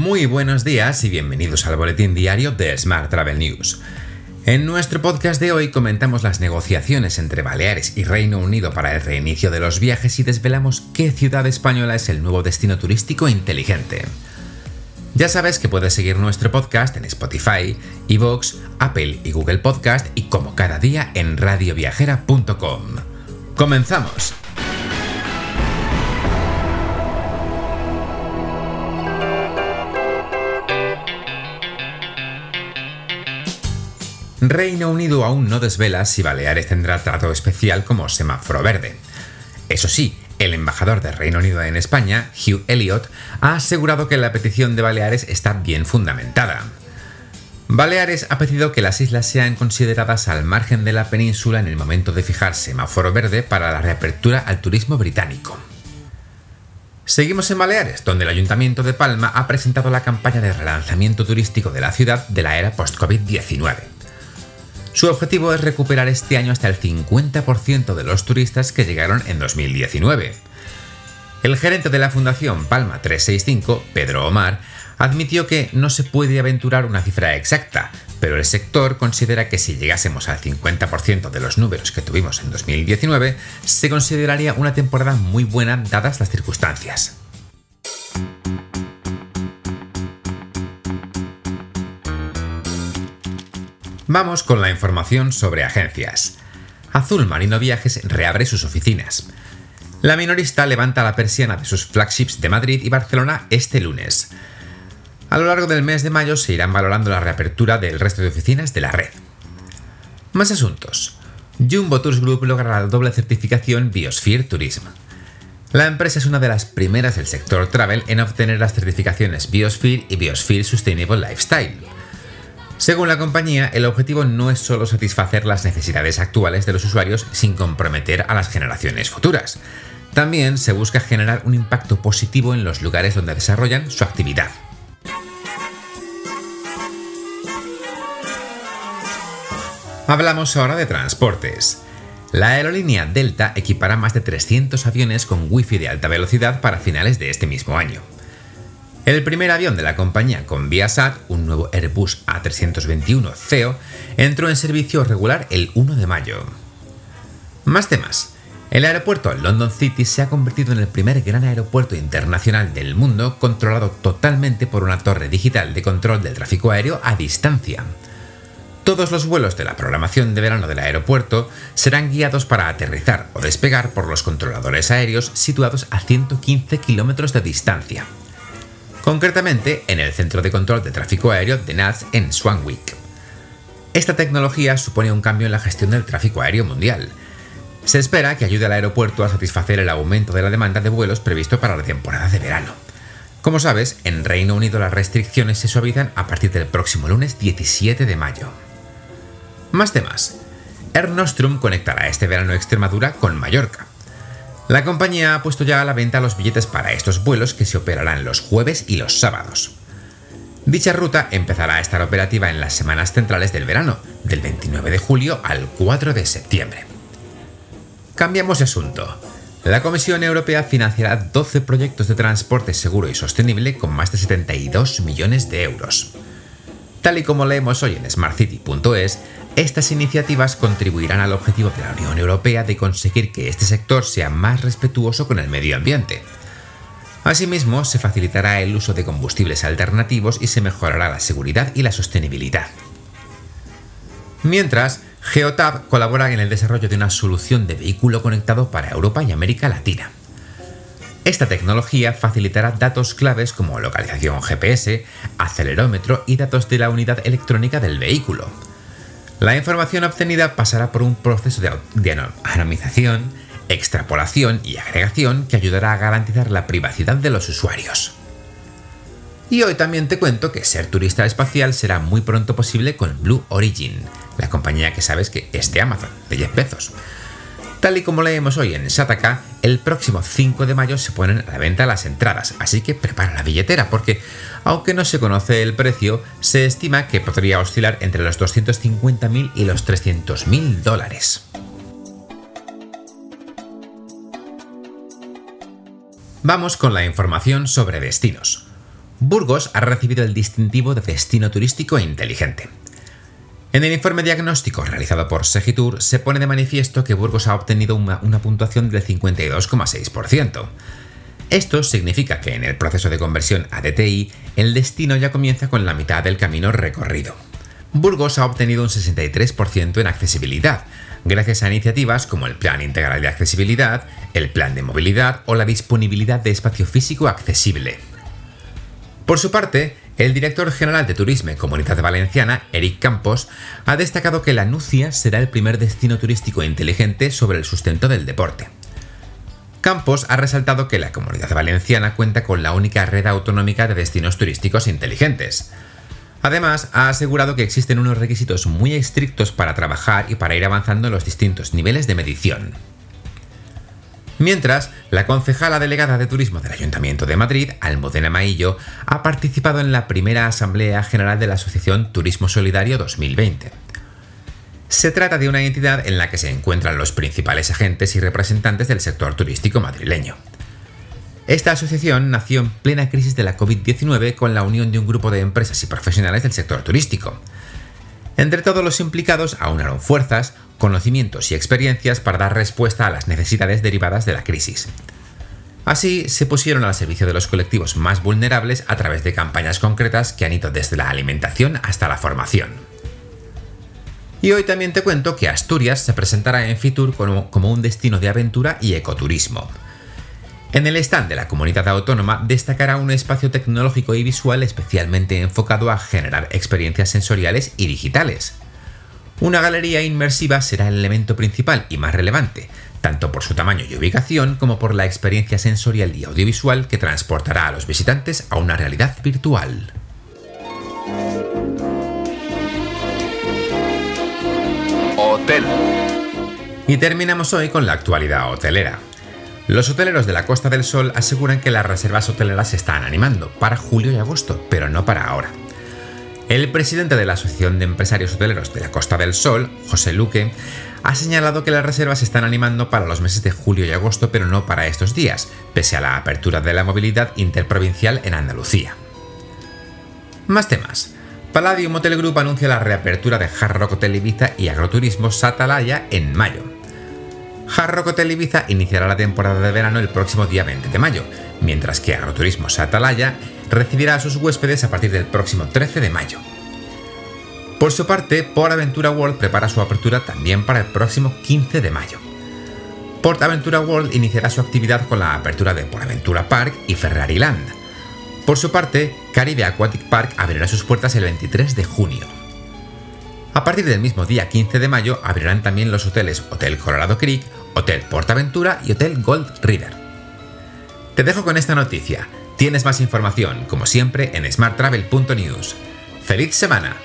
Muy buenos días y bienvenidos al boletín diario de Smart Travel News. En nuestro podcast de hoy comentamos las negociaciones entre Baleares y Reino Unido para el reinicio de los viajes y desvelamos qué ciudad española es el nuevo destino turístico inteligente. Ya sabes que puedes seguir nuestro podcast en Spotify, Evox, Apple y Google Podcast y como cada día en radioviajera.com. ¡Comenzamos! Reino Unido aún no desvela si Baleares tendrá trato especial como semáforo verde. Eso sí, el embajador de Reino Unido en España, Hugh Elliot, ha asegurado que la petición de Baleares está bien fundamentada. Baleares ha pedido que las islas sean consideradas al margen de la península en el momento de fijar semáforo verde para la reapertura al turismo británico. Seguimos en Baleares, donde el Ayuntamiento de Palma ha presentado la campaña de relanzamiento turístico de la ciudad de la era post-COVID-19. Su objetivo es recuperar este año hasta el 50% de los turistas que llegaron en 2019. El gerente de la Fundación Palma 365, Pedro Omar, admitió que no se puede aventurar una cifra exacta, pero el sector considera que si llegásemos al 50% de los números que tuvimos en 2019, se consideraría una temporada muy buena dadas las circunstancias. Vamos con la información sobre agencias. Azul Marino Viajes reabre sus oficinas. La minorista levanta la persiana de sus flagships de Madrid y Barcelona este lunes. A lo largo del mes de mayo se irán valorando la reapertura del resto de oficinas de la red. Más asuntos. Jumbo Tours Group logra la doble certificación Biosphere Tourism. La empresa es una de las primeras del sector travel en obtener las certificaciones Biosphere y Biosphere Sustainable Lifestyle. Según la compañía, el objetivo no es solo satisfacer las necesidades actuales de los usuarios sin comprometer a las generaciones futuras. También se busca generar un impacto positivo en los lugares donde desarrollan su actividad. Hablamos ahora de transportes. La aerolínea Delta equipará más de 300 aviones con Wi-Fi de alta velocidad para finales de este mismo año. El primer avión de la compañía con Viasat, un nuevo Airbus A321 CEO, entró en servicio regular el 1 de mayo. Más temas. El aeropuerto London City se ha convertido en el primer gran aeropuerto internacional del mundo controlado totalmente por una torre digital de control del tráfico aéreo a distancia. Todos los vuelos de la programación de verano del aeropuerto serán guiados para aterrizar o despegar por los controladores aéreos situados a 115 kilómetros de distancia concretamente en el Centro de Control de Tráfico Aéreo de NATS en Swanwick. Esta tecnología supone un cambio en la gestión del tráfico aéreo mundial. Se espera que ayude al aeropuerto a satisfacer el aumento de la demanda de vuelos previsto para la temporada de verano. Como sabes, en Reino Unido las restricciones se suavizan a partir del próximo lunes 17 de mayo. Más temas. Air Nostrum conectará este verano Extremadura con Mallorca. La compañía ha puesto ya a la venta los billetes para estos vuelos que se operarán los jueves y los sábados. Dicha ruta empezará a estar operativa en las semanas centrales del verano, del 29 de julio al 4 de septiembre. Cambiamos de asunto. La Comisión Europea financiará 12 proyectos de transporte seguro y sostenible con más de 72 millones de euros. Tal y como leemos hoy en smartcity.es, estas iniciativas contribuirán al objetivo de la Unión Europea de conseguir que este sector sea más respetuoso con el medio ambiente. Asimismo, se facilitará el uso de combustibles alternativos y se mejorará la seguridad y la sostenibilidad. Mientras, Geotab colabora en el desarrollo de una solución de vehículo conectado para Europa y América Latina. Esta tecnología facilitará datos claves como localización GPS, acelerómetro y datos de la unidad electrónica del vehículo, la información obtenida pasará por un proceso de, anonimización, extrapolación y agregación que ayudará a garantizar la privacidad de los usuarios. Y hoy también te cuento que ser turista espacial será muy pronto posible con Blue Origin, la compañía que sabes que es de Amazon, de Jeff Bezos. Tal y como leemos hoy en Sataka, el próximo 5 de mayo se ponen a la venta las entradas, así que prepara la billetera porque, aunque no se conoce el precio, se estima que podría oscilar entre los 250.000 y los 300.000 dólares. Vamos con la información sobre destinos. Burgos ha recibido el distintivo de destino turístico inteligente. En el informe diagnóstico realizado por Segitur se pone de manifiesto que Burgos ha obtenido una, puntuación del 52,6%. Esto significa que en el proceso de conversión a DTI el destino ya comienza con la mitad del camino recorrido. Burgos ha obtenido un 63% en accesibilidad, gracias a iniciativas como el Plan Integral de Accesibilidad, el Plan de Movilidad o la disponibilidad de espacio físico accesible. Por su parte, el director general de Turismo y Comunidad Valenciana, Eric Campos, ha destacado que la Nucia será el primer destino turístico inteligente sobre el sustento del deporte. Campos ha resaltado que la Comunidad Valenciana cuenta con la única red autonómica de destinos turísticos inteligentes. Además, ha asegurado que existen unos requisitos muy estrictos para trabajar y para ir avanzando en los distintos niveles de medición. Mientras, la concejala delegada de Turismo del Ayuntamiento de Madrid, Almudena Maillo, ha participado en la primera Asamblea General de la Asociación Turismo Solidario 2020. Se trata de una entidad en la que se encuentran los principales agentes y representantes del sector turístico madrileño. Esta asociación nació en plena crisis de la COVID-19 con la unión de un grupo de empresas y profesionales del sector turístico. Entre todos los implicados aunaron fuerzas, conocimientos y experiencias para dar respuesta a las necesidades derivadas de la crisis. Así, se pusieron al servicio de los colectivos más vulnerables a través de campañas concretas que han ido desde la alimentación hasta la formación. Y hoy también te cuento que Asturias se presentará en Fitur como, como un destino de aventura y ecoturismo. En el stand de la comunidad autónoma destacará un espacio tecnológico y visual especialmente enfocado a generar experiencias sensoriales y digitales. Una galería inmersiva será el elemento principal y más relevante, tanto por su tamaño y ubicación como por la experiencia sensorial y audiovisual que transportará a los visitantes a una realidad virtual. Hotel. Y terminamos hoy con la actualidad hotelera. Los hoteleros de la Costa del Sol aseguran que las reservas hoteleras se están animando para julio y agosto, pero no para ahora. El presidente de la Asociación de Empresarios Hoteleros de la Costa del Sol, José Luque, ha señalado que las reservas se están animando para los meses de julio y agosto, pero no para estos días, pese a la apertura de la movilidad interprovincial en Andalucía. Más temas. Palladium Hotel Group anuncia la reapertura de Hard Rock Hotel Ibiza y Agroturismo Satalaya en mayo. Hard Rock Hotel Ibiza iniciará la temporada de verano el próximo día 20 de mayo, mientras que Agroturismo Satalaya recibirá a sus huéspedes a partir del próximo 13 de mayo. Por su parte, Port Aventura World prepara su apertura también para el próximo 15 de mayo. Port Aventura World iniciará su actividad con la apertura de Port Aventura Park y Ferrari Land. Por su parte, Caribe Aquatic Park abrirá sus puertas el 23 de junio. A partir del mismo día 15 de mayo abrirán también los hoteles Hotel Colorado Creek, Hotel Portaventura y Hotel Gold River. Te dejo con esta noticia. Tienes más información, como siempre, en smarttravel.news. ¡Feliz semana!